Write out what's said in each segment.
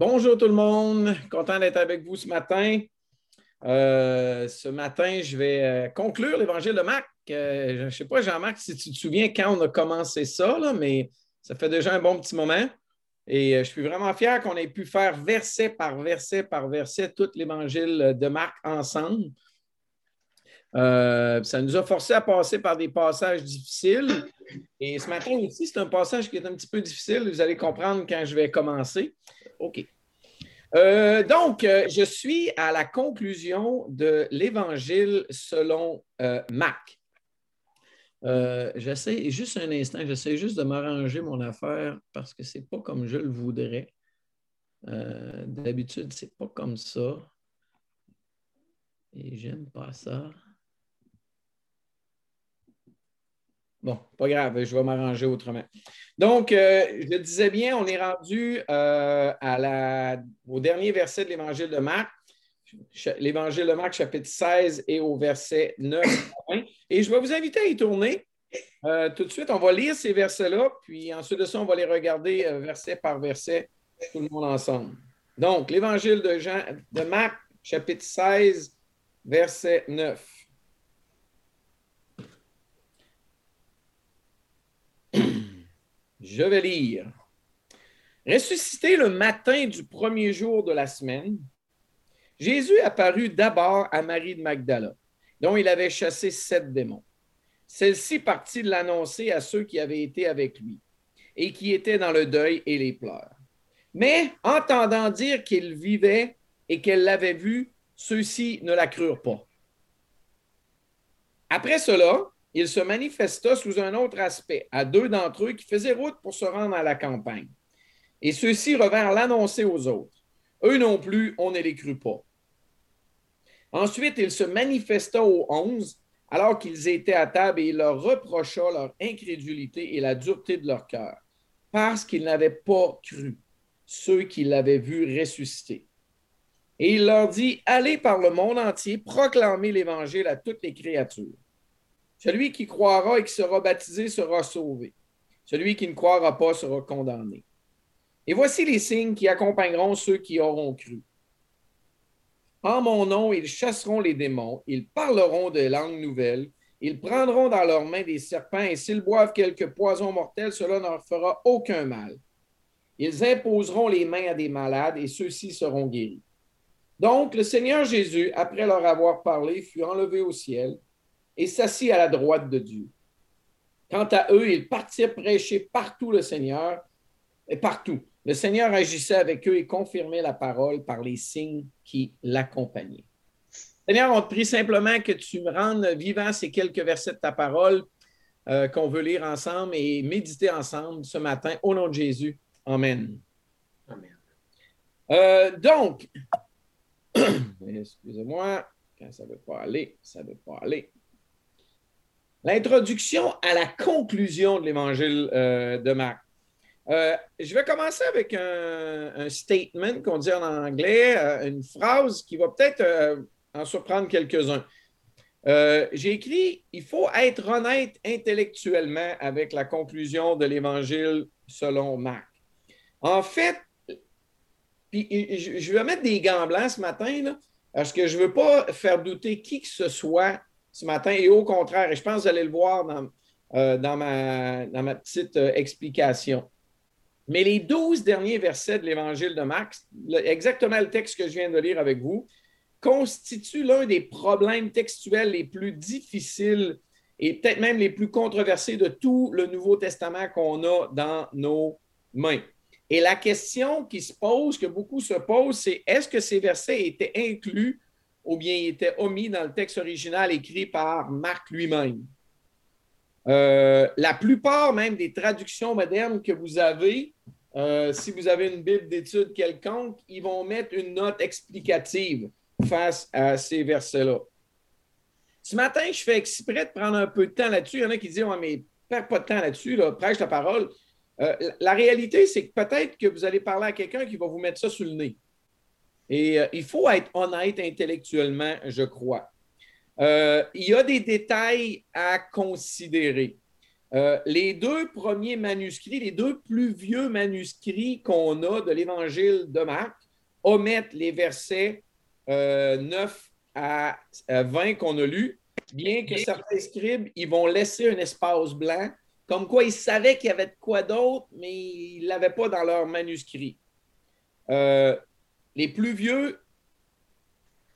Bonjour tout le monde, content d'être avec vous ce matin. Euh, ce matin, je vais euh, conclure l'évangile de Marc. Euh, je ne sais pas, Jean-Marc, si tu te souviens quand on a commencé ça, mais ça fait déjà un bon petit moment. Et je suis vraiment fier qu'on ait pu faire verset par verset par verset tout l'évangile de Marc ensemble. ça nous a forcé à passer par des passages difficiles. Et ce matin aussi, c'est un passage qui est un petit peu difficile. Vous allez comprendre quand je vais commencer. OK. Euh, donc, euh, je suis à la conclusion de l'Évangile selon euh, Marc. j'essaie juste un instant, j'essaie juste de m'arranger mon affaire parce que ce n'est pas comme je le voudrais. D'habitude, ce n'est pas comme ça. Et j'aime pas ça. Bon, pas grave, je vais m'arranger autrement. Donc, euh, je le disais bien, on est rendu euh, au dernier verset de l'Évangile de Marc. L'Évangile de Marc, chapitre 16 et au verset 9 Et je vais vous inviter à y tourner. Euh, tout de suite, on va lire ces versets-là, puis ensuite de ça, on va les regarder verset par verset, tout le monde ensemble. Donc, l'Évangile de, Jean, de Marc, chapitre 16, verset 9. Je vais lire. Ressuscité le matin du premier jour de la semaine, Jésus apparut d'abord à Marie de Magdala, dont il avait chassé sept démons. Celle-ci partit de l'annoncer à ceux qui avaient été avec lui et qui étaient dans le deuil et les pleurs. Mais entendant dire qu'il vivait et qu'elle l'avait vu, ceux-ci ne la crurent pas. Après cela, il se manifesta sous un autre aspect à deux d'entre eux qui faisaient route pour se rendre à la campagne. Et ceux-ci revinrent l'annoncer aux autres. Eux non plus, on ne les crut pas. Ensuite, il se manifesta aux onze alors qu'ils étaient à table et il leur reprocha leur incrédulité et la dureté de leur cœur, parce qu'ils n'avaient pas cru ceux qui l'avaient vu ressusciter. Et il leur dit, allez par le monde entier, proclamer l'Évangile à toutes les créatures. Celui qui croira et qui sera baptisé sera sauvé. Celui qui ne croira pas sera condamné. Et voici les signes qui accompagneront ceux qui auront cru. En mon nom, ils chasseront les démons, ils parleront de langues nouvelles, ils prendront dans leurs mains des serpents, et s'ils boivent quelques poisons mortels, cela ne leur fera aucun mal. Ils imposeront les mains à des malades, et ceux-ci seront guéris. Donc, le Seigneur Jésus, après leur avoir parlé, fut enlevé au ciel et s'assit à la droite de Dieu. Quant à eux, ils partirent prêcher partout le Seigneur, et partout. Le Seigneur agissait avec eux et confirmait la parole par les signes qui l'accompagnaient. Seigneur, on te prie simplement que tu me rendes vivant ces quelques versets de ta parole euh, qu'on veut lire ensemble et méditer ensemble ce matin. Au nom de Jésus. Amen. Amen. Euh, donc, excusez-moi, quand ça ne veut pas aller, ça ne veut pas aller. L'introduction à la conclusion de l'Évangile euh, de Marc. Euh, je vais commencer avec un, statement qu'on dit en anglais, euh, une phrase qui va peut-être en surprendre quelques-uns. J'ai écrit Il faut être honnête intellectuellement avec la conclusion de l'Évangile selon Marc. En fait, je vais mettre des gants blancs ce matin, là, parce que je ne veux pas faire douter qui que ce soit ce matin. Et au contraire, et je pense que vous allez le voir dans, euh, ma, petite euh, explication. Mais les douze derniers versets de l'Évangile de Marc, exactement le texte que je viens de lire avec vous, constituent l'un des problèmes textuels les plus difficiles et peut-être même les plus controversés de tout le Nouveau Testament qu'on a dans nos mains. Et la question qui se pose, que beaucoup se posent, c'est est-ce que ces versets étaient inclus ou bien il était omis dans le texte original écrit par Marc lui-même. Euh, la plupart même des traductions modernes que vous avez, euh, si vous avez une Bible d'études quelconque, ils vont mettre une note explicative face à ces versets-là. Ce matin, je fais exprès de prendre un peu de temps là-dessus. Il y en a qui disent ouais, mais perds pas de temps là-dessus, là, prêche la parole. Euh, la réalité, c'est que peut-être que vous allez parler à quelqu'un qui va vous mettre ça sous le nez. Et euh, il faut être honnête intellectuellement, je crois. Euh, il y a des détails à considérer. Euh, les deux premiers manuscrits, les deux plus vieux manuscrits qu'on a de l'évangile de Marc, omettent les versets 9 euh, à 20 qu'on a lus, bien que certains scribes, ils vont laisser un espace blanc, comme quoi ils savaient qu'il y avait de quoi d'autre, mais ils ne l'avaient pas dans leur manuscrit. Les plus vieux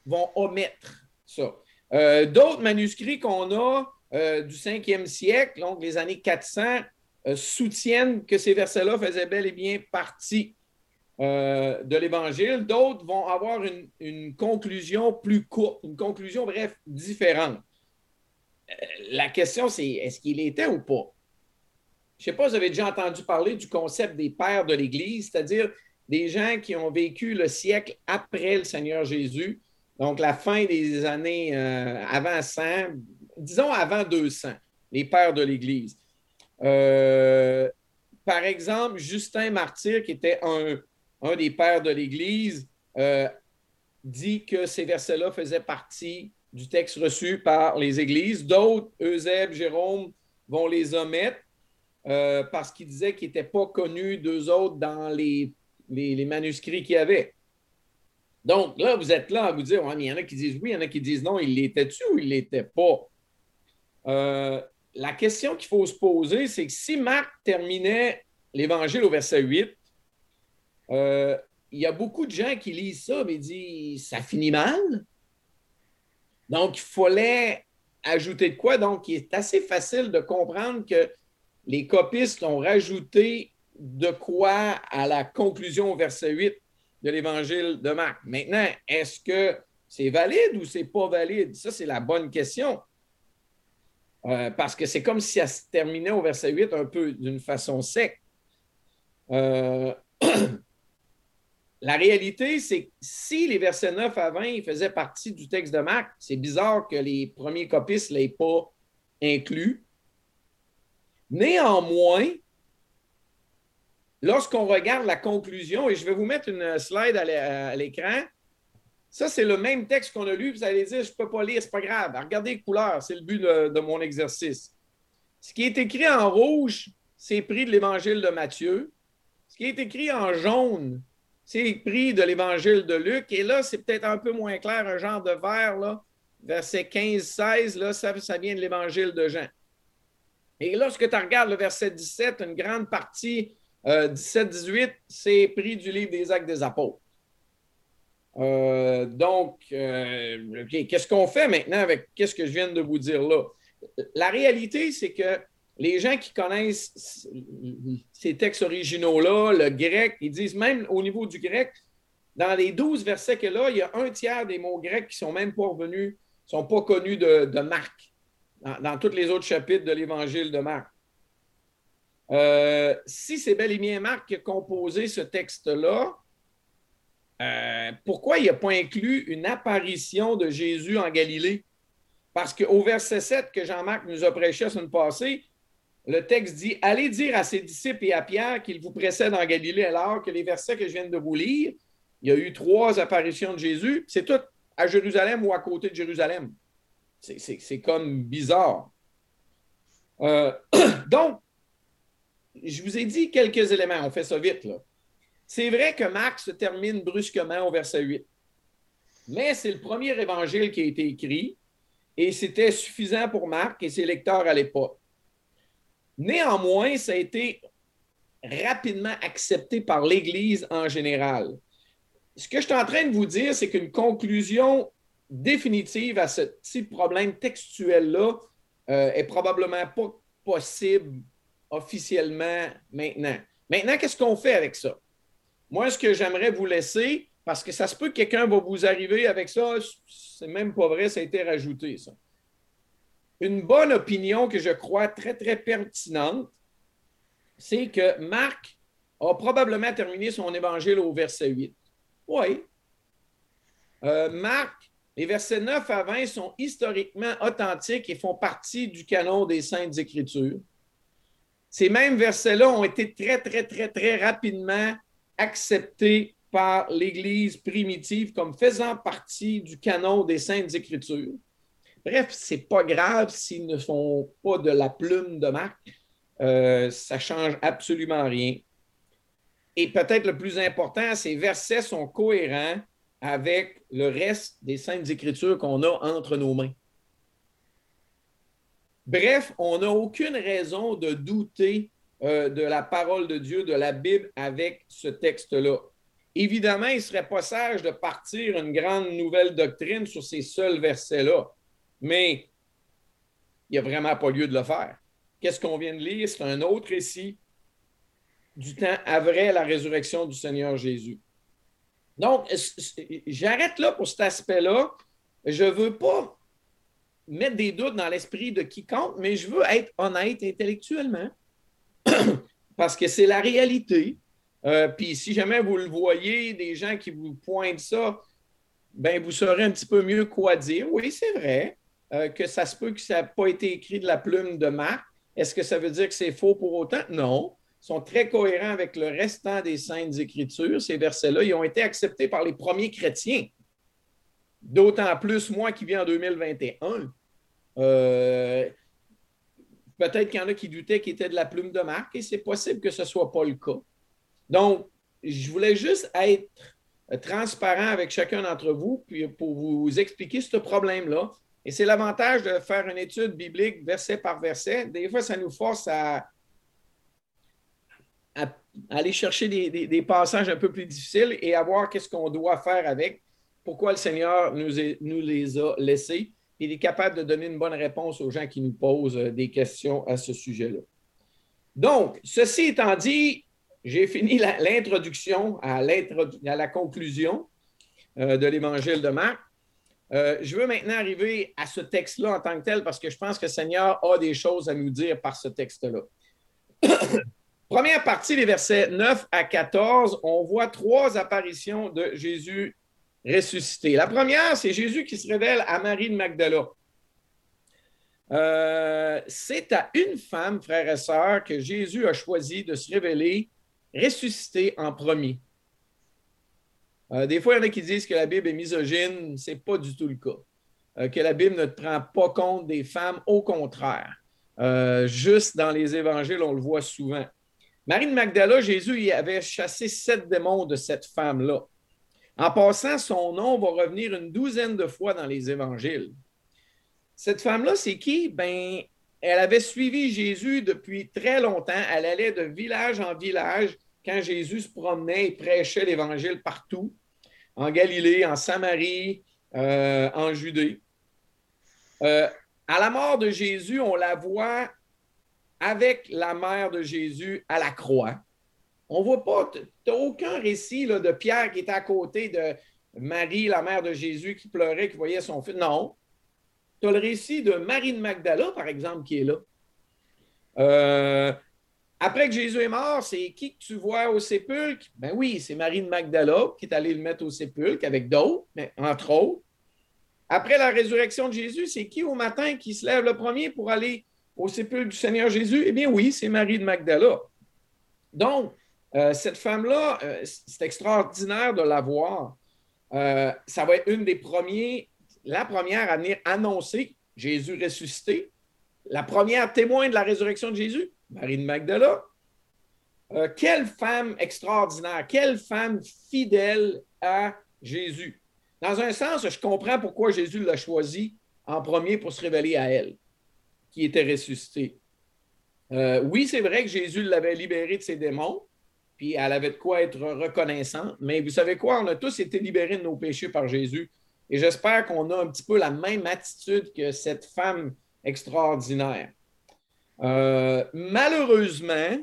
vont omettre ça. D'autres manuscrits qu'on a, euh, du 5e siècle, donc les années 400, euh, soutiennent que ces versets-là faisaient bel et bien partie euh, de l'Évangile. D'autres vont avoir une, conclusion plus courte, une conclusion, bref, différente. la question, c'est est-ce qu'il était ou pas? Je ne sais pas vous avez déjà entendu parler du concept des pères de l'Église, c'est-à-dire des gens qui ont vécu le siècle après le Seigneur Jésus, donc la fin des années avant 100, disons avant 200, les pères de l'Église. Euh, par exemple, Justin Martyr, qui était un, des pères de l'Église, euh, dit que ces versets-là faisaient partie du texte reçu par les églises. D'autres, Eusèbe, Jérôme, vont les omettre euh, parce qu'ils disaient qu'ils n'étaient pas connus d'eux autres dans les, les, manuscrits qu'il y avait. Donc là, vous êtes là à vous dire, il y en a qui disent oui, il y en a qui disent non, il l'était-tu ou il l'était pas? Euh, la question qu'il faut se poser, c'est que si Marc terminait l'Évangile au verset 8, euh, il y a beaucoup de gens qui lisent ça, mais disent ça finit mal. Donc, il fallait ajouter de quoi? Donc, il est assez facile de comprendre que les copistes ont rajouté de quoi à la conclusion au verset 8 de l'Évangile de Marc. Maintenant, est-ce que c'est valide ou c'est pas valide? Ça, c'est la bonne question. Euh, parce que c'est comme si elle se terminait au verset 8 un peu d'une façon sec. Euh, la réalité, c'est que si les versets 9 à 20 faisaient partie du texte de Marc, c'est bizarre que les premiers copistes ne l'aient pas inclus. Néanmoins, lorsqu'on regarde la conclusion, et je vais vous mettre une slide à l'écran, ça, c'est le même texte qu'on a lu. Vous allez dire, je ne peux pas lire, ce n'est pas grave. Regardez les couleurs, c'est le but de, mon exercice. Ce qui est écrit en rouge, c'est pris de l'Évangile de Matthieu. Ce qui est écrit en jaune, c'est pris de l'Évangile de Luc. Et là, c'est peut-être un peu moins clair, un genre de vert, là, verset 15-16, là, ça, ça vient de l'Évangile de Jean. Et lorsque tu regardes le verset 17, une grande partie, 17-18, euh, c'est pris du livre des Actes des Apôtres. Euh, donc, euh, qu'est-ce qu'on fait maintenant avec qu'est-ce que je viens de vous dire là? La réalité, c'est que les gens qui connaissent ces textes originaux-là, le grec, ils disent même au niveau du grec, dans les douze versets que là, il y a un tiers des mots grecs qui sont même pas revenus, sont pas connus de, Marc, dans, tous les autres chapitres de l'évangile de Marc. Euh, si c'est bel et bien Marc qui a composé ce texte-là, euh, pourquoi il n'a pas inclus une apparition de Jésus en Galilée? Parce qu'au verset 7 que Jean-Marc nous a prêché la semaine passée, le texte dit Allez dire à ses disciples et à Pierre qu'il vous précède en Galilée, alors que les versets que je viens de vous lire, il y a eu trois apparitions de Jésus. C'est tout à Jérusalem ou à côté de Jérusalem. C'est comme bizarre. Euh, donc, je vous ai dit quelques éléments. On fait ça vite. C'est vrai que Marc se termine brusquement au verset 8. Mais c'est le premier évangile qui a été écrit et c'était suffisant pour Marc et ses lecteurs à l'époque. Néanmoins, ça a été rapidement accepté par l'Église en général. Ce que je suis en train de vous dire, c'est qu'une conclusion définitive à ce petit problème textuel-là euh, est probablement pas possible officiellement maintenant. Maintenant, qu'est-ce qu'on fait avec ça? Moi, ce que j'aimerais vous laisser, parce que ça se peut que quelqu'un va vous arriver avec ça, c'est même pas vrai, ça a été rajouté, ça. Une bonne opinion que je crois très, très pertinente, c'est que Marc a probablement terminé son évangile au verset 8. Oui. Euh, Marc, les versets 9 à 20 sont historiquement authentiques et font partie du canon des Saintes Écritures. Ces mêmes versets-là ont été très, très, très, très rapidement accepté par l'Église primitive comme faisant partie du canon des Saintes Écritures. Bref, c'est pas grave s'ils ne font pas de la plume de Marc. euh, ça ne change absolument rien. Et peut-être le plus important, ces versets sont cohérents avec le reste des Saintes Écritures qu'on a entre nos mains. Bref, on n'a aucune raison de douter euh, de la parole de Dieu, de la Bible avec ce texte-là. Évidemment, il ne serait pas sage de partir une grande nouvelle doctrine sur ces seuls versets-là, mais il n'y a vraiment pas lieu de le faire. Qu'est-ce qu'on vient de lire? C'est un autre récit du temps après la résurrection du Seigneur Jésus. Donc, j'arrête là pour cet aspect-là. Je ne veux pas mettre des doutes dans l'esprit de quiconque, mais je veux être honnête intellectuellement parce que c'est la réalité. Euh, puis si jamais vous le voyez, des gens qui vous pointent ça, ben vous saurez un petit peu mieux quoi dire. Oui, c'est vrai euh, que ça se peut que ça n'a pas été écrit de la plume de Marc. Est-ce que ça veut dire que c'est faux pour autant? Non. Ils sont très cohérents avec le restant des Saintes Écritures. Ces versets-là, ils ont été acceptés par les premiers chrétiens. D'autant plus moi qui viens en 2021. Euh, peut-être qu'il y en a qui doutaient qu'il était de la plume de Marc et c'est possible que ce ne soit pas le cas. Donc, je voulais juste être transparent avec chacun d'entre vous pour vous expliquer ce problème-là. Et c'est l'avantage de faire une étude biblique verset par verset. Des fois, ça nous force à, aller chercher des, passages un peu plus difficiles et à voir qu'est-ce qu'on doit faire avec, pourquoi le Seigneur nous, les a laissés. Il est capable de donner une bonne réponse aux gens qui nous posent des questions à ce sujet-là. Donc, ceci étant dit, j'ai fini l'introduction à, la conclusion euh, de l'Évangile de Marc. Euh, je veux maintenant arriver à ce texte-là en tant que tel parce que je pense que le Seigneur a des choses à nous dire par ce texte-là. Première partie, les versets 9 à 14, on voit trois apparitions de Jésus ressuscité. La première, c'est Jésus qui se révèle à Marie de Magdala. Euh, c'est à une femme, frères et sœurs, que Jésus a choisi de se révéler ressuscité en premier. Euh, des fois, il y en a qui disent que la Bible est misogyne. Ce n'est pas du tout le cas. Euh, que la Bible ne prend pas compte des femmes, au contraire. Juste dans les évangiles, on le voit souvent. Marie de Magdala, Jésus y avait chassé sept démons de cette femme-là. En passant, son nom va revenir une douzaine de fois dans les évangiles. Cette femme-là, c'est qui? Ben, elle avait suivi Jésus depuis très longtemps. Elle allait de village en village quand Jésus se promenait et prêchait l'Évangile partout, en Galilée, en Samarie, euh, en Judée. Euh, à la mort de Jésus, on la voit avec la mère de Jésus à la croix. On ne voit pas, tu n'as aucun récit de Pierre qui était à côté de Marie, la mère de Jésus, qui pleurait, qui voyait son fils. Non. Tu as le récit de Marie de Magdala, par exemple, qui est là. Euh, après que Jésus est mort, c'est qui que tu vois au sépulcre? Ben oui, c'est Marie de Magdala qui est allée le mettre au sépulcre avec d'autres, mais entre autres. Après la résurrection de Jésus, c'est qui au matin qui se lève le premier pour aller au sépulcre du Seigneur Jésus? Eh bien oui, c'est Marie de Magdala. Donc, euh, cette femme-là, euh, c'est extraordinaire de la voir. Euh, ça va être une des premiers, la première à venir annoncer Jésus ressuscité, la première témoin de la résurrection de Jésus, Marie de Magdala. Quelle femme extraordinaire, quelle femme fidèle à Jésus. Dans un sens, je comprends pourquoi Jésus l'a choisi en premier pour se révéler à elle, qui était ressuscitée. Euh, oui, c'est vrai que Jésus l'avait libérée de ses démons, puis elle avait de quoi être reconnaissante, mais vous savez quoi, on a tous été libérés de nos péchés par Jésus. Et j'espère qu'on a un petit peu la même attitude que cette femme extraordinaire. Euh, malheureusement,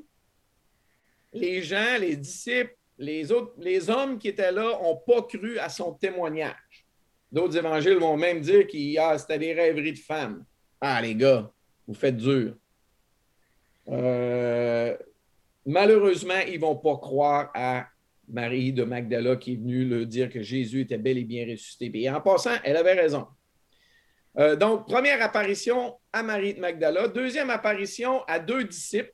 les gens, les disciples, les, autres, les hommes qui étaient là n'ont pas cru à son témoignage. D'autres évangiles vont même dire qu'il ah, c'était des rêveries de femmes. Ah, les gars, vous faites dur. Euh, malheureusement, ils ne vont pas croire à Marie de Magdala qui est venue leur dire que Jésus était bel et bien ressuscité. Et en passant, elle avait raison. Euh, donc, première apparition à Marie de Magdala. Deuxième apparition à deux disciples.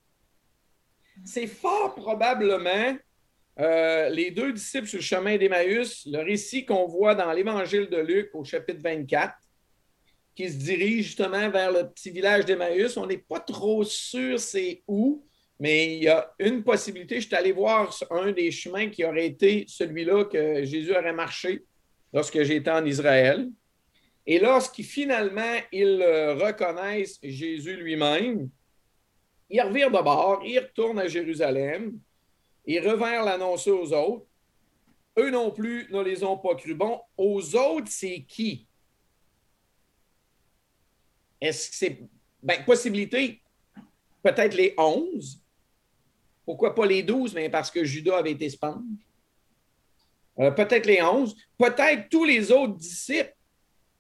C'est fort probablement euh, les deux disciples sur le chemin d'Emmaüs, le récit qu'on voit dans l'Évangile de Luc au chapitre 24. qui se dirige justement vers le petit village d'Emmaüs. On n'est pas trop sûr c'est où, mais il y a une possibilité. Je suis allé voir un des chemins qui aurait été celui-là que Jésus aurait marché lorsque j'étais en Israël. Et lorsqu'ils finalement ils reconnaissent Jésus lui-même, ils revirent de bord, ils retournent à Jérusalem, ils revinrent l'annoncer aux autres. Eux non plus ne les ont pas cru. Bon, aux autres, c'est qui? Est-ce que c'est. Ben, possibilité, peut-être les onze. Pourquoi pas les douze? Mais parce que Judas avait été sponge. Euh, peut-être les onze. Peut-être tous les autres disciples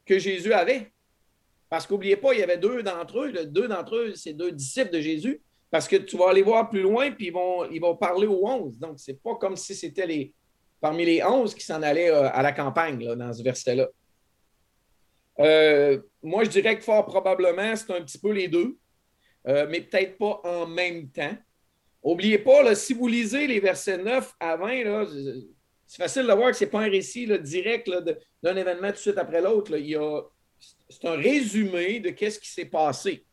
que Jésus avait. Parce qu'oubliez pas, il y avait deux d'entre eux. Deux d'entre eux, c'est deux disciples de Jésus. Parce que tu vas aller voir plus loin, puis ils vont, parler aux onze. Donc, c'est pas comme si c'était les, parmi les onze qui s'en allaient euh, à la campagne là, dans ce verset-là. Euh, moi, je dirais que fort probablement, c'est un petit peu les deux, mais peut-être pas en même temps. N'oubliez pas, si vous lisez les versets 9 à 20, c'est facile de voir que ce n'est pas un récit direct d'un événement tout de suite après l'autre. C'est un résumé de ce qui s'est passé.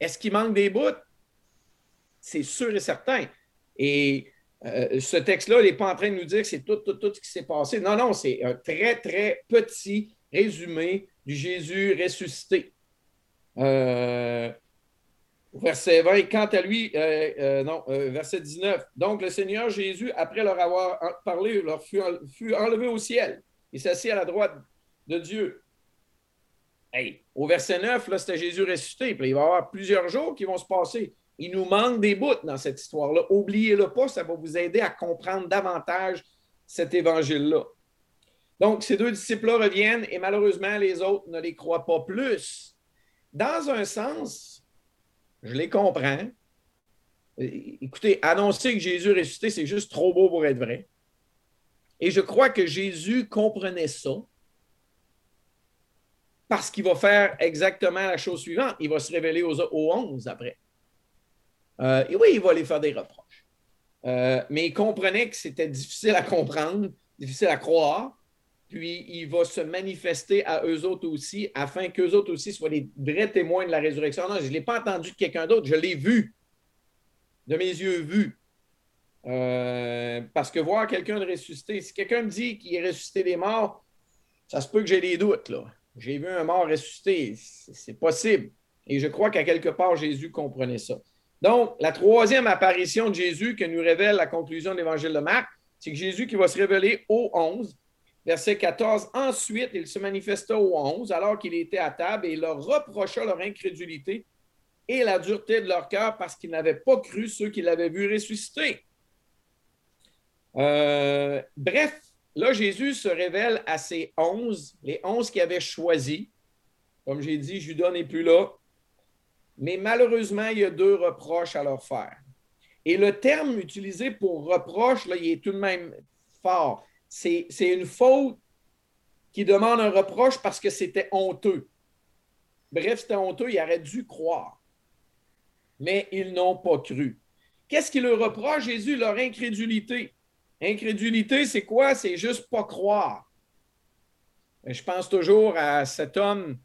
Est-ce qu'il manque des bouts? C'est sûr et certain. Et euh, ce texte-là, il n'est pas en train de nous dire que c'est tout, tout, tout ce qui s'est passé. Non, non, c'est un très, très petit résumé du Jésus ressuscité. Euh, verset 20, quant à lui, euh, euh, non, verset 19. Donc le Seigneur Jésus, après leur avoir parlé, leur fut, enlevé au ciel. Il s'assit à la droite de Dieu. Au verset 9, là, c'était Jésus ressuscité. Il va y avoir plusieurs jours qui vont se passer. Il nous manque des bouts dans cette histoire-là. Oubliez-le pas, ça va vous aider à comprendre davantage cet évangile-là. Donc, ces deux disciples-là reviennent et malheureusement, les autres ne les croient pas plus. Dans un sens, je les comprends. Écoutez, annoncer que Jésus est ressuscité, c'est juste trop beau pour être vrai. Et je crois que Jésus comprenait ça parce qu'il va faire exactement la chose suivante. Il va se révéler aux, aux 11 après. Euh, et oui, il va les faire des reproches. Euh, mais il comprenait que c'était difficile à comprendre, difficile à croire puis il va se manifester à eux autres aussi, afin qu'eux autres aussi soient les vrais témoins de la résurrection. Non, je ne l'ai pas entendu de quelqu'un d'autre, je l'ai vu, de mes yeux vus. Euh, parce que voir quelqu'un de ressuscité, si quelqu'un me dit qu'il est ressuscité des morts, ça se peut que j'ai des doutes. Là. J'ai vu un mort ressuscité, c'est possible. Et je crois qu'à quelque part, Jésus comprenait ça. Donc, la troisième apparition de Jésus que nous révèle la conclusion de l'Évangile de Marc, c'est que Jésus qui va se révéler aux onze, Verset 14. Ensuite, il se manifesta aux onze alors qu'il était à table et il leur reprocha leur incrédulité et la dureté de leur cœur parce qu'ils n'avaient pas cru ceux qui l'avaient vu ressusciter. Euh, bref, là, Jésus se révèle à ces onze, les onze qui avaient choisi. Comme j'ai dit, Judas n'est plus là. Mais malheureusement, il y a deux reproches à leur faire. Et le terme utilisé pour reproche, là, il est tout de même fort c'est une faute qui demande un reproche parce que c'était honteux. Bref, c'était honteux, ils auraient dû croire. Mais ils n'ont pas cru. Qu'est-ce qui leur reproche, Jésus? Leur incrédulité. Incrédulité, c'est quoi? C'est juste pas croire. Je pense toujours à cet homme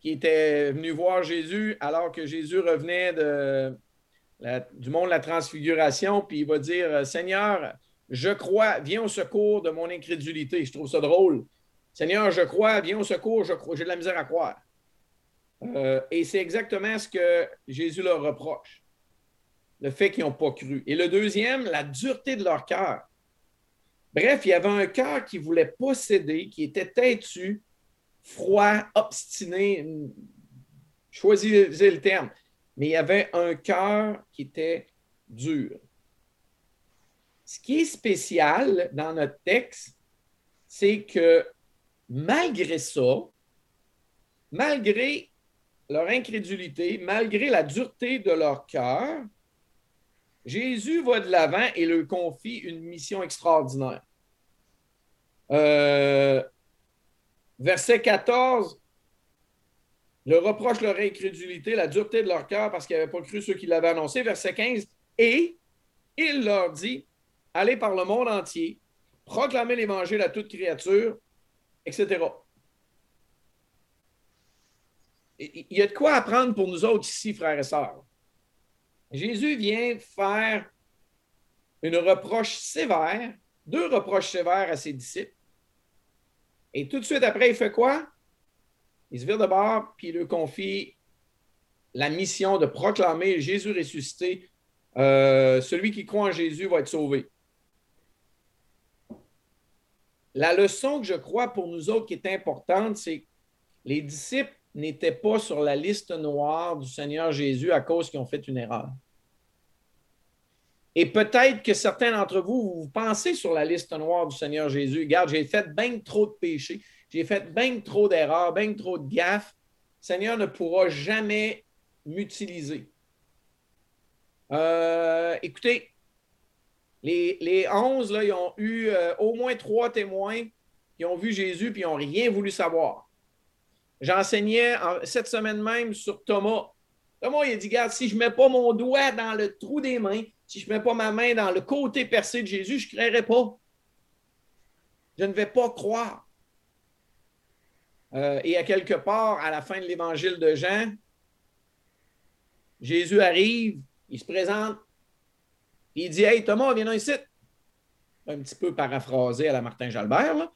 qui était venu voir Jésus alors que Jésus revenait du monde de la transfiguration, puis il va dire Seigneur, je crois, viens au secours de mon incrédulité. Je trouve ça drôle. Seigneur, je crois, viens au secours, je crois, j'ai de la misère à croire. Euh, et c'est exactement ce que Jésus leur reproche, le fait qu'ils n'ont pas cru. Et le deuxième, la dureté de leur cœur. Bref, il y avait un cœur qui voulait pas céder, qui était têtu, froid, obstiné, choisissez le terme, mais il y avait un cœur qui était dur. Ce qui est spécial dans notre texte, c'est que malgré ça, malgré leur incrédulité, malgré la dureté de leur cœur, Jésus va de l'avant et leur confie une mission extraordinaire. Euh, verset 14, le reproche leur incrédulité, la dureté de leur cœur parce qu'ils n'avaient pas cru ceux qui l'avaient annoncé. Verset 15, et il leur dit, aller par le monde entier, proclamer l'Évangile à toute créature, etc. il y a de quoi apprendre pour nous autres ici, frères et sœurs. Jésus vient faire une reproche sévère, deux reproches sévères à ses disciples. Et tout de suite après, il fait quoi? Il se vire de bord, puis il lui confie la mission de proclamer Jésus ressuscité. Euh, celui qui croit en Jésus va être sauvé. La leçon que je crois pour nous autres qui est importante, c'est que les disciples n'étaient pas sur la liste noire du Seigneur Jésus à cause qu'ils ont fait une erreur. Et peut-être que certains d'entre vous, vous pensez sur la liste noire du Seigneur Jésus. Regarde, j'ai fait bien trop de péchés, j'ai fait bien trop d'erreurs, bien trop de gaffes. Le Seigneur ne pourra jamais m'utiliser. Euh, écoutez, les, les 11, là, ils ont eu euh, au moins trois témoins qui ont vu Jésus et ils n'ont rien voulu savoir. J'enseignais cette semaine même sur Thomas. Thomas, il a dit, regarde, si je ne mets pas mon doigt dans le trou des mains, si je ne mets pas ma main dans le côté percé de Jésus, je ne créerai pas. Je ne vais pas croire. Euh, et à quelque part, à la fin de l'évangile de Jean, Jésus arrive, il se présente, il dit Hey Thomas, viens ici. Un petit peu paraphrasé à la Martin Jalbert. Là.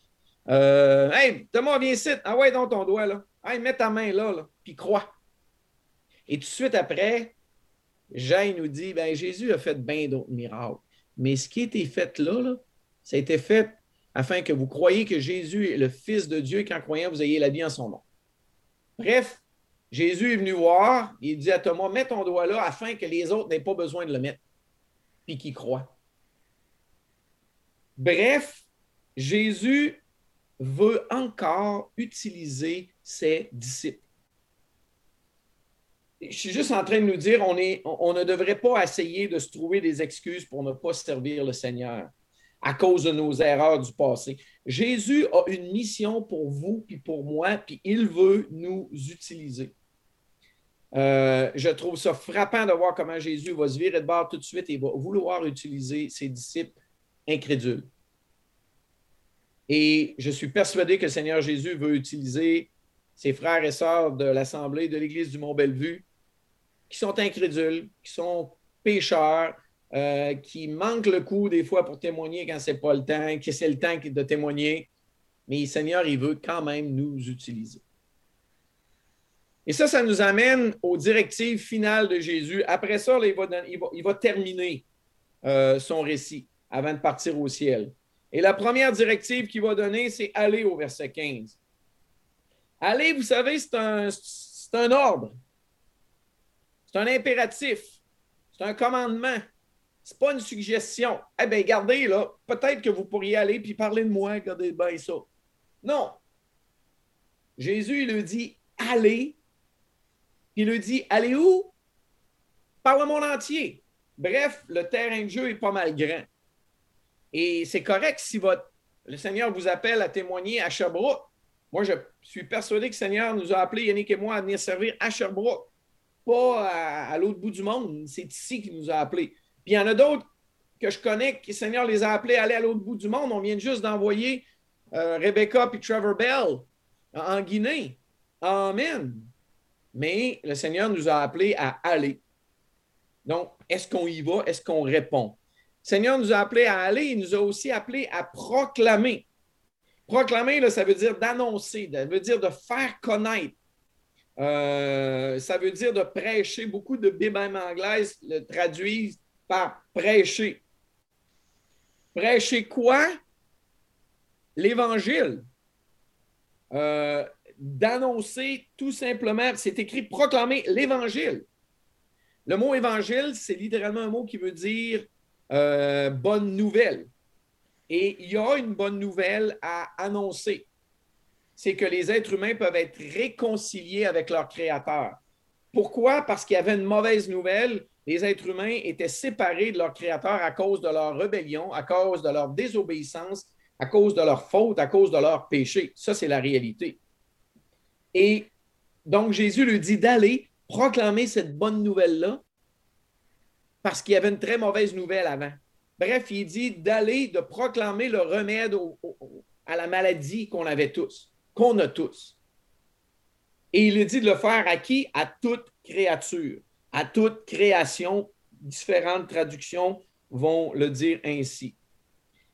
Euh, hey Thomas, viens ici. Ah ouais, dans ton doigt. Là. Hey, mets ta main là, là puis crois. Et tout de suite après, Jean nous dit ben, Jésus a fait bien d'autres miracles. Mais ce qui a été fait là, là, ça a été fait afin que vous croyiez que Jésus est le Fils de Dieu et qu'en croyant, vous ayez la vie en son nom. Bref, Jésus est venu voir, il dit à Thomas, mets ton doigt là afin que les autres n'aient pas besoin de le mettre, puis qu'ils croient. Bref, Jésus veut encore utiliser ses disciples. Je suis juste en train de nous dire, on ne devrait pas essayer de se trouver des excuses pour ne pas servir le Seigneur à cause de nos erreurs du passé. Jésus a une mission pour vous puis pour moi, puis il veut nous utiliser. Euh, je trouve ça frappant de voir comment Jésus va se virer de bord tout de suite et va vouloir utiliser ses disciples incrédules. Et je suis persuadé que le Seigneur Jésus veut utiliser ses frères et sœurs de l'Assemblée de l'Église du Mont-Bellevue qui sont incrédules, qui sont pécheurs, euh, qui manquent le coup des fois pour témoigner quand ce n'est pas le temps, que c'est le temps de témoigner. Mais le Seigneur, il veut quand même nous utiliser. Et ça, ça nous amène aux directives finales de Jésus. Après ça, il, va, terminer euh, son récit avant de partir au ciel. Et la première directive qu'il va donner, c'est aller au verset 15. Aller, vous savez, c'est un, ordre. C'est un impératif. C'est un commandement. Ce n'est pas une suggestion. Eh bien, regardez, là, peut-être que vous pourriez aller puis parler de moi, regardez bien ça. Non. Jésus, il lui dit allez il lui dit Allez où? Par le monde entier. Bref, le terrain de jeu est pas mal grand. Et c'est correct si le Seigneur vous appelle à témoigner à Sherbrooke. Moi, je suis persuadé que le Seigneur nous a appelés, Yannick et moi, à venir servir à Sherbrooke, pas à, l'autre bout du monde. C'est ici qu'il nous a appelés. Puis il y en a d'autres que je connais, que le Seigneur les a appelés à aller à l'autre bout du monde. On vient juste d'envoyer euh, Rebecca et Trevor Bell en Guinée. Amen mais le Seigneur nous a appelés à aller. Donc, est-ce qu'on y va? Est-ce qu'on répond? Le Seigneur nous a appelés à aller, il nous a aussi appelés à proclamer. Proclamer, ça veut dire d'annoncer, ça veut dire de faire connaître. Euh, ça veut dire de prêcher. Beaucoup de Bibles anglaises le traduisent par prêcher. Prêcher quoi? L'Évangile. Euh, d'annoncer tout simplement, c'est écrit proclamer l'Évangile. Le mot évangile, c'est littéralement un mot qui veut dire euh, bonne nouvelle. Et il y a une bonne nouvelle à annoncer. C'est que les êtres humains peuvent être réconciliés avec leur Créateur. Pourquoi? Parce qu'il y avait une mauvaise nouvelle. Les êtres humains étaient séparés de leur Créateur à cause de leur rébellion, à cause de leur désobéissance, à cause de leur faute, à cause de leur péché. Ça, c'est la réalité. Et donc, Jésus lui dit d'aller proclamer cette bonne nouvelle-là parce qu'il y avait une très mauvaise nouvelle avant. Bref, il dit d'aller, de proclamer le remède à la maladie qu'on avait tous, qu'on a tous. Et il est dit de le faire à qui? À toute créature, à toute création. Différentes traductions vont le dire ainsi.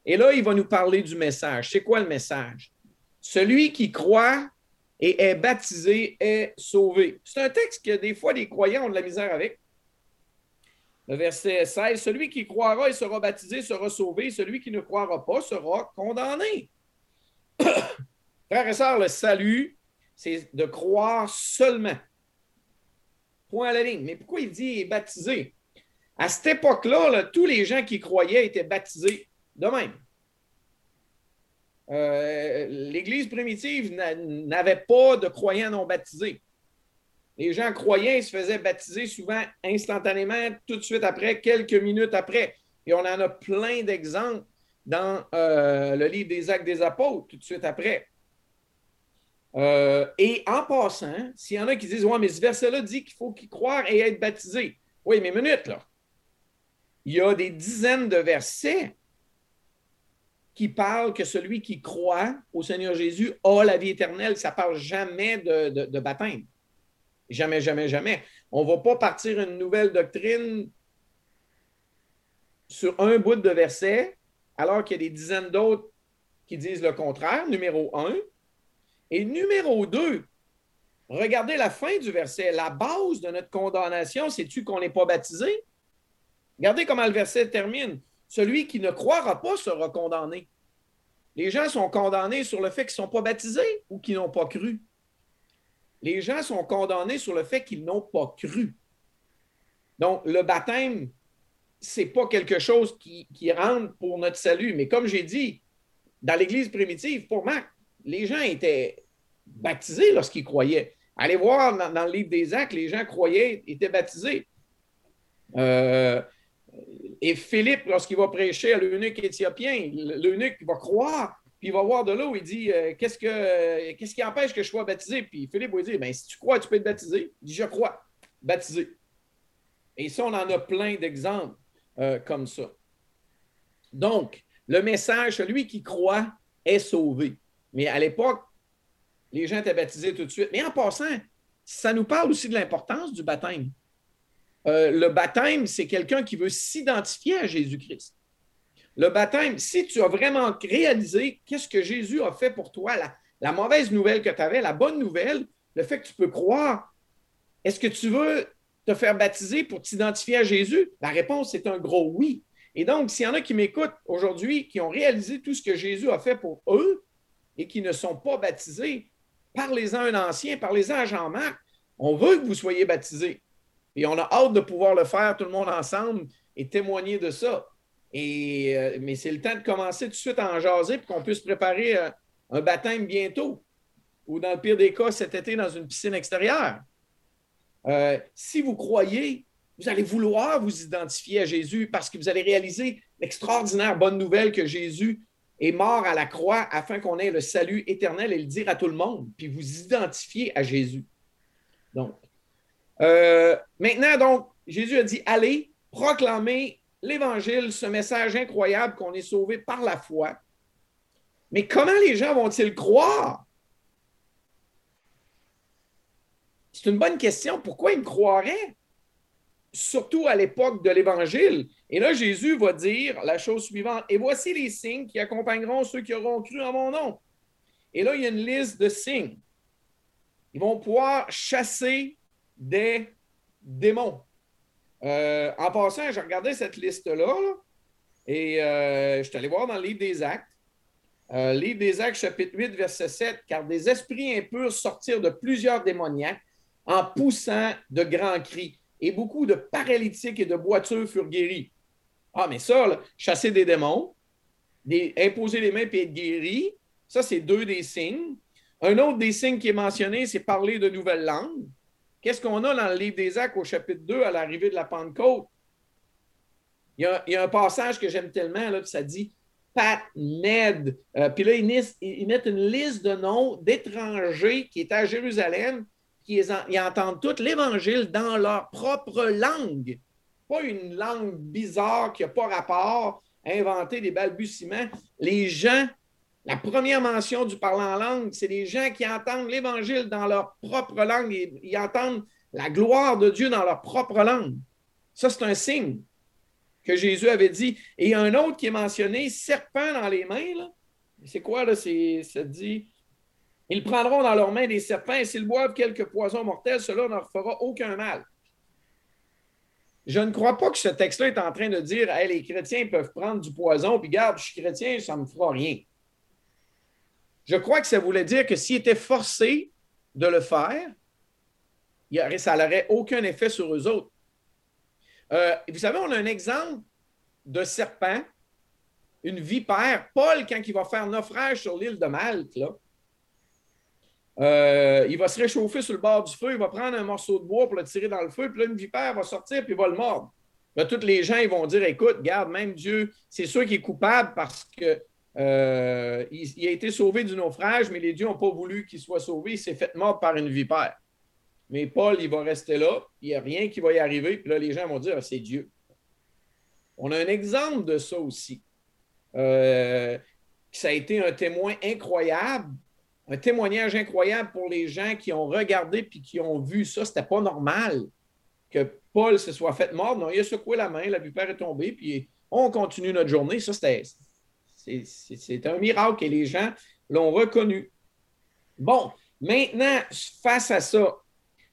Et là, il va nous parler du message. C'est quoi le message? Celui qui croit et est baptisé est sauvé. C'est un texte que des fois les croyants ont de la misère avec. Le verset 16, celui qui croira et sera baptisé sera sauvé, celui qui ne croira pas sera condamné. Frères et sœurs, le salut, c'est de croire seulement. Point à la ligne. Mais pourquoi il dit baptisé? À cette époque-là, tous les gens qui croyaient étaient baptisés de même. Euh, L'Église primitive n'avait pas de croyants non baptisés. Les gens croyants se faisaient baptiser souvent instantanément, tout de suite après, quelques minutes après. Et on en a plein d'exemples dans euh, le livre des Actes des Apôtres, tout de suite après. Euh, et en passant, s'il y en a qui disent Ouais, mais ce verset-là dit qu'il faut qu'ils croient et être baptisés. Oui, mais minute, là. Il y a des dizaines de versets qui parlent que celui qui croit au Seigneur Jésus a la vie éternelle. Ça ne parle jamais de, baptême. Jamais, jamais, jamais. On ne va pas partir une nouvelle doctrine sur un bout de verset, alors qu'il y a des dizaines d'autres qui disent le contraire, numéro un. Et numéro deux, regardez la fin du verset. La base de notre condamnation, c'est-tu qu'on n'est pas baptisé? Regardez comment le verset termine. Celui qui ne croira pas sera condamné. Les gens sont condamnés sur le fait qu'ils ne sont pas baptisés ou qu'ils n'ont pas cru. Les gens sont condamnés sur le fait qu'ils n'ont pas cru. Donc, le baptême, ce n'est pas quelque chose qui, rentre pour notre salut. Mais comme j'ai dit, dans l'Église primitive, pour moi, les gens étaient baptisés lorsqu'ils croyaient. Allez voir dans, le livre des Actes, les gens croyaient, étaient baptisés. Euh, et Philippe, lorsqu'il va prêcher à l'eunuque éthiopien, l'eunuque va croire, puis il va voir de l'eau, il dit euh, qu'est-ce, que, qu'est-ce qui empêche que je sois baptisé? Puis Philippe va dire ben, si tu crois, tu peux être baptisé. Il dit je crois, baptisé. Et ça, on en a plein d'exemples euh, comme ça. Donc, le message, celui qui croit est sauvé. Mais à l'époque, les gens étaient baptisés tout de suite. Mais en passant, ça nous parle aussi de l'importance du baptême. Euh, le baptême, c'est quelqu'un qui veut s'identifier à Jésus-Christ. Le baptême, si tu as vraiment réalisé qu'est-ce que Jésus a fait pour toi, la, mauvaise nouvelle que tu avais, la bonne nouvelle, le fait que tu peux croire, est-ce que tu veux te faire baptiser pour t'identifier à Jésus? La réponse est un gros oui. Et donc, s'il y en a qui m'écoutent aujourd'hui, qui ont réalisé tout ce que Jésus a fait pour eux et qui ne sont pas baptisés, parlez-en à un ancien, parlez-en à Jean-Marc. On veut que vous soyez baptisés. Et on a hâte de pouvoir le faire tout le monde ensemble et témoigner de ça. Et, euh, mais c'est le temps de commencer tout de suite à en jaser pour qu'on puisse préparer euh, un baptême bientôt. Ou dans le pire des cas, cet été dans une piscine extérieure. Euh, si vous croyez, vous allez vouloir vous identifier à Jésus parce que vous allez réaliser l'extraordinaire bonne nouvelle que Jésus est mort à la croix afin qu'on ait le salut éternel et le dire à tout le monde, puis vous identifier à Jésus. Donc, euh, maintenant, donc, Jésus a dit Allez, proclamez l'Évangile, ce message incroyable qu'on est sauvé par la foi. Mais comment les gens vont-ils croire? C'est une bonne question. Pourquoi ils me croiraient? Surtout à l'époque de l'Évangile. Et là, Jésus va dire la chose suivante Et voici les signes qui accompagneront ceux qui auront cru en mon nom. Et là, il y a une liste de signes. Ils vont pouvoir chasser des démons. Euh, en passant, j'ai regardé cette liste-là et euh, je suis allé voir dans le livre des Actes. Euh, livre des Actes, chapitre 8, verset 7, car des esprits impurs sortirent de plusieurs démoniaques en poussant de grands cris, et beaucoup de paralytiques et de boiteux furent guéris. Ah, mais ça, chasser des démons, imposer les mains et être guéri, ça, c'est deux des signes. Un autre des signes qui est mentionné, c'est parler de nouvelles langues. Qu'est-ce qu'on a dans le livre des Actes au chapitre 2 à l'arrivée de la Pentecôte? Il y a, un passage que j'aime tellement, là, ça dit Pat Ned. Euh, puis là, ils, mettent une liste de noms d'étrangers qui étaient à Jérusalem, qui ils entendent tout l'Évangile dans leur propre langue. Pas une langue bizarre qui n'a pas rapport, inventer des balbutiements. Les gens La première mention du parlant en langue, c'est les gens qui entendent l'Évangile dans leur propre langue et ils entendent la gloire de Dieu dans leur propre langue. Ça, c'est un signe que Jésus avait dit. Et un autre qui est mentionné, serpent dans les mains. C'est quoi, là? C'est, ça dit, ils prendront dans leurs mains des serpents et s'ils boivent quelques poisons mortels, cela ne leur fera aucun mal. Je ne crois pas que ce texte-là est en train de dire hey, les chrétiens peuvent prendre du poison, puis garde, je suis chrétien, ça ne me fera rien. Je crois que ça voulait dire que s'ils étaient forcés de le faire, ça n'aurait aucun effet sur eux autres. Euh, vous savez, on a un exemple de serpent, une vipère. Paul, quand il va faire naufrage sur l'île de Malte, euh, il va se réchauffer sur le bord du feu, il va prendre un morceau de bois pour le tirer dans le feu, puis là, une vipère va sortir, puis il va le mordre. Là, tous les gens ils vont dire Écoute, garde, même Dieu, c'est sûr qu'il est coupable parce que euh, il, a été sauvé du naufrage, mais les dieux n'ont pas voulu qu'il soit sauvé. Il s'est fait mort par une vipère. Mais Paul, il va rester là, il n'y a rien qui va y arriver. Puis là, les gens vont dire ah, c'est Dieu. On a un exemple de ça aussi. Euh, ça a été un témoin incroyable, un témoignage incroyable pour les gens qui ont regardé puis qui ont vu ça. C'était pas normal que Paul se soit fait mort. Non, il a secoué la main, la vipère est tombée, puis on continue notre journée. Ça, c'était c'est un miracle et les gens l'ont reconnu. Bon, maintenant, face à ça,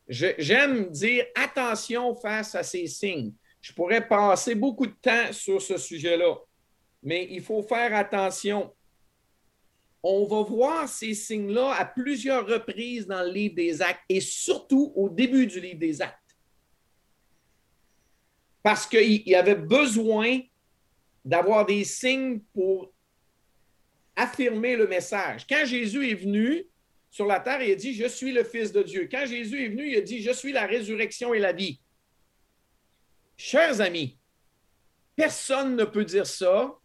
j'aime dire attention face à ces signes. Je pourrais passer beaucoup de temps sur ce sujet-là, mais il faut faire attention. On va voir ces signes-là à plusieurs reprises dans le livre des actes et surtout au début du livre des actes. Parce qu'il y avait besoin d'avoir des signes pour affirmer le message. Quand Jésus est venu sur la terre, il a dit, je suis le Fils de Dieu. Quand Jésus est venu, il a dit, je suis la résurrection et la vie. Chers amis, personne ne peut dire ça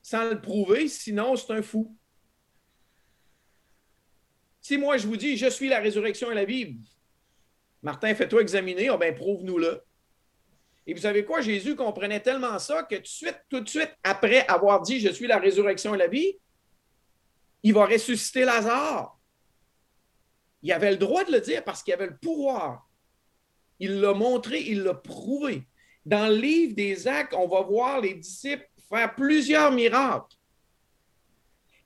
sans le prouver, sinon c'est un fou. Si moi je vous dis, je suis la résurrection et la vie, Martin, fais-toi examiner, oh ben prouve-nous-le. Et vous savez quoi? Jésus comprenait tellement ça que tout de suite, tout de suite, après avoir dit Je suis la résurrection et la vie, il va ressusciter Lazare. Il avait le droit de le dire parce qu'il avait le pouvoir. Il l'a montré, il l'a prouvé. Dans le livre des actes, on va voir les disciples faire plusieurs miracles.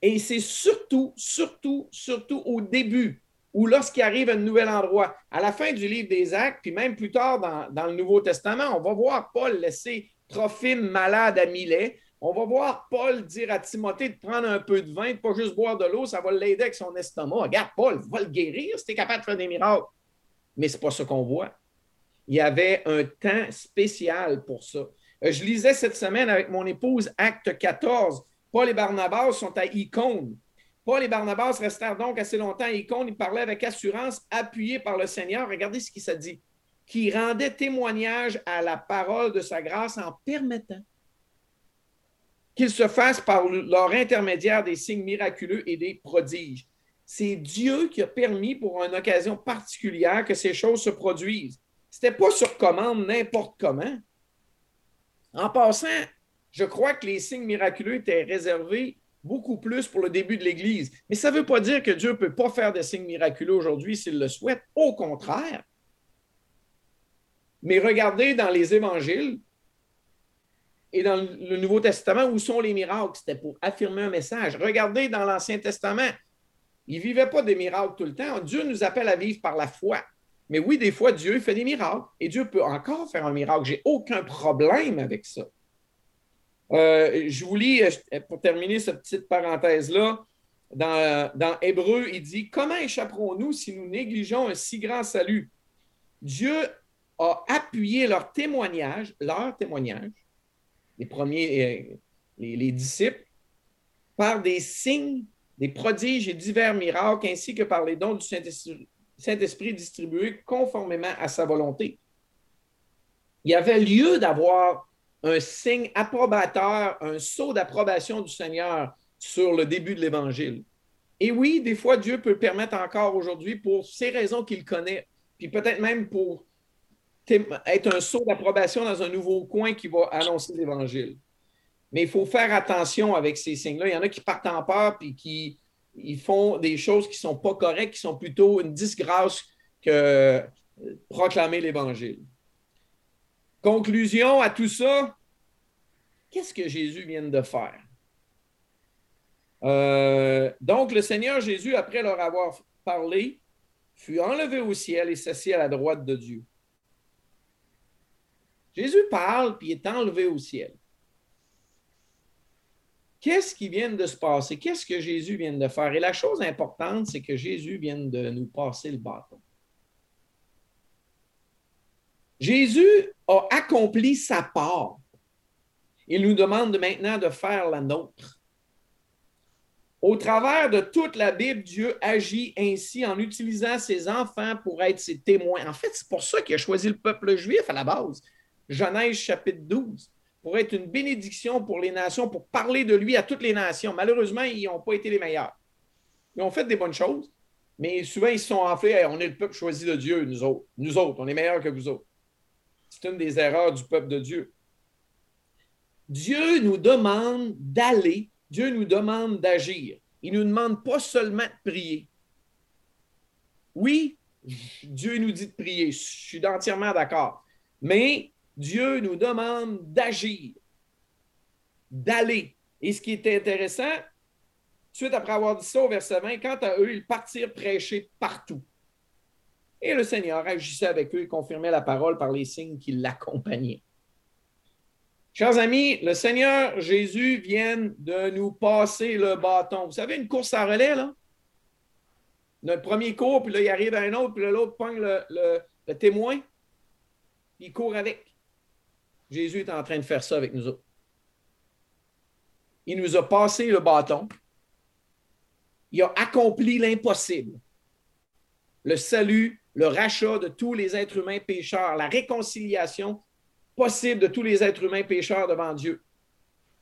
Et c'est surtout, surtout, surtout au début ou lorsqu'il arrive à un nouvel endroit. À la fin du livre des actes, puis même plus tard dans, le Nouveau Testament, on va voir Paul laisser Trophime malade à Milet on va voir Paul dire à Timothée de prendre un peu de vin, de pas juste boire de l'eau, ça va l'aider avec son estomac. Regarde, Paul va le guérir si tu es capable de faire des miracles. Mais ce n'est pas ce qu'on voit. Il y avait un temps spécial pour ça. Euh, je lisais cette semaine avec mon épouse Acte 14. Paul et Barnabas sont à Icône. Paul et Barnabas restèrent donc assez longtemps à Icône. Ils parlaient avec assurance, appuyés par le Seigneur. Regardez ce qu'il s'est dit. Qui rendait témoignage à la parole de sa grâce en permettant qu'ils se fassent par leur intermédiaire des signes miraculeux et des prodiges. C'est Dieu qui a permis pour une occasion particulière que ces choses se produisent. Ce n'était pas sur commande n'importe comment. En passant, je crois que les signes miraculeux étaient réservés beaucoup plus pour le début de l'Église. Mais ça ne veut pas dire que Dieu ne peut pas faire des signes miraculeux aujourd'hui s'il le souhaite. Au contraire. Mais regardez dans les évangiles, et dans le Nouveau Testament, où sont les miracles? C'était pour affirmer un message. Regardez dans l'Ancien Testament, ils ne vivaient pas des miracles tout le temps. Dieu nous appelle à vivre par la foi. Mais oui, des fois, Dieu fait des miracles et Dieu peut encore faire un miracle. J'ai aucun problème avec ça. Euh, je vous lis, euh, pour terminer cette petite parenthèse-là, dans, dans Hébreu, il dit Comment échapperons-nous si nous négligeons un si grand salut Dieu a appuyé leur témoignage, leur témoignage, les premiers, euh, les, disciples, par des signes, des prodiges et divers miracles, ainsi que par les dons du Saint-Esprit distribués conformément à sa volonté. Il y avait lieu d'avoir un signe approbateur, un saut d'approbation du Seigneur sur le début de l'Évangile. Et oui, des fois, Dieu peut permettre encore aujourd'hui pour ces raisons qu'il connaît, puis peut-être même pour être un saut d'approbation dans un nouveau coin qui va annoncer l'Évangile. Mais il faut faire attention avec ces signes-là. Il y en a qui partent en peur et qui ils font des choses qui ne sont pas correctes, qui sont plutôt une disgrâce que proclamer l'Évangile. Conclusion à tout ça, qu'est-ce que Jésus vient de faire? Euh, donc, le Seigneur Jésus, après leur avoir parlé, fut enlevé au ciel et s'assit à la droite de Dieu. Jésus parle, puis est enlevé au ciel. Qu'est-ce qui vient de se passer? Qu'est-ce que Jésus vient de faire? Et la chose importante, c'est que Jésus vient de nous passer le bâton. Jésus a accompli sa part. Il nous demande maintenant de faire la nôtre. Au travers de toute la Bible, Dieu agit ainsi en utilisant ses enfants pour être ses témoins. En fait, c'est pour ça qu'il a choisi le peuple juif à la base. Genèse chapitre 12, pour être une bénédiction pour les nations, pour parler de lui à toutes les nations. Malheureusement, ils n'ont pas été les meilleurs. Ils ont fait des bonnes choses, mais souvent ils se sont enflés on est le peuple choisi de Dieu, nous autres. Nous autres, on est meilleurs que vous autres. C'est une des erreurs du peuple de Dieu. Dieu nous demande d'aller, Dieu nous demande d'agir. Il ne nous demande pas seulement de prier. Oui, Dieu nous dit de prier, je suis entièrement d'accord. Mais Dieu nous demande d'agir, d'aller. Et ce qui est intéressant, suite après avoir dit ça au verset 20, quant à eux, ils partirent prêcher partout. Et le Seigneur agissait avec eux et confirmait la parole par les signes qui l'accompagnaient. Chers amis, le Seigneur Jésus vient de nous passer le bâton. Vous savez, une course à relais, là? Notre premier cours, puis là, il arrive un autre, puis l'autre pogne le, témoin, il court avec. Jésus est en train de faire ça avec nous autres. Il nous a passé le bâton. Il a accompli l'impossible. Le salut le rachat de tous les êtres humains pécheurs, la réconciliation possible de tous les êtres humains pécheurs devant Dieu.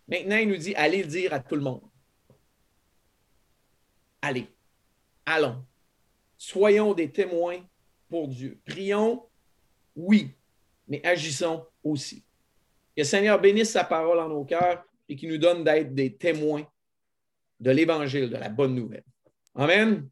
Maintenant, il nous dit, allez le dire à tout le monde. Allez, allons. Soyons des témoins pour Dieu. Prions, oui, mais agissons aussi. Que le Seigneur bénisse sa parole en nos cœurs et qu'il nous donne d'être des témoins de l'Évangile, de la bonne nouvelle. Amen.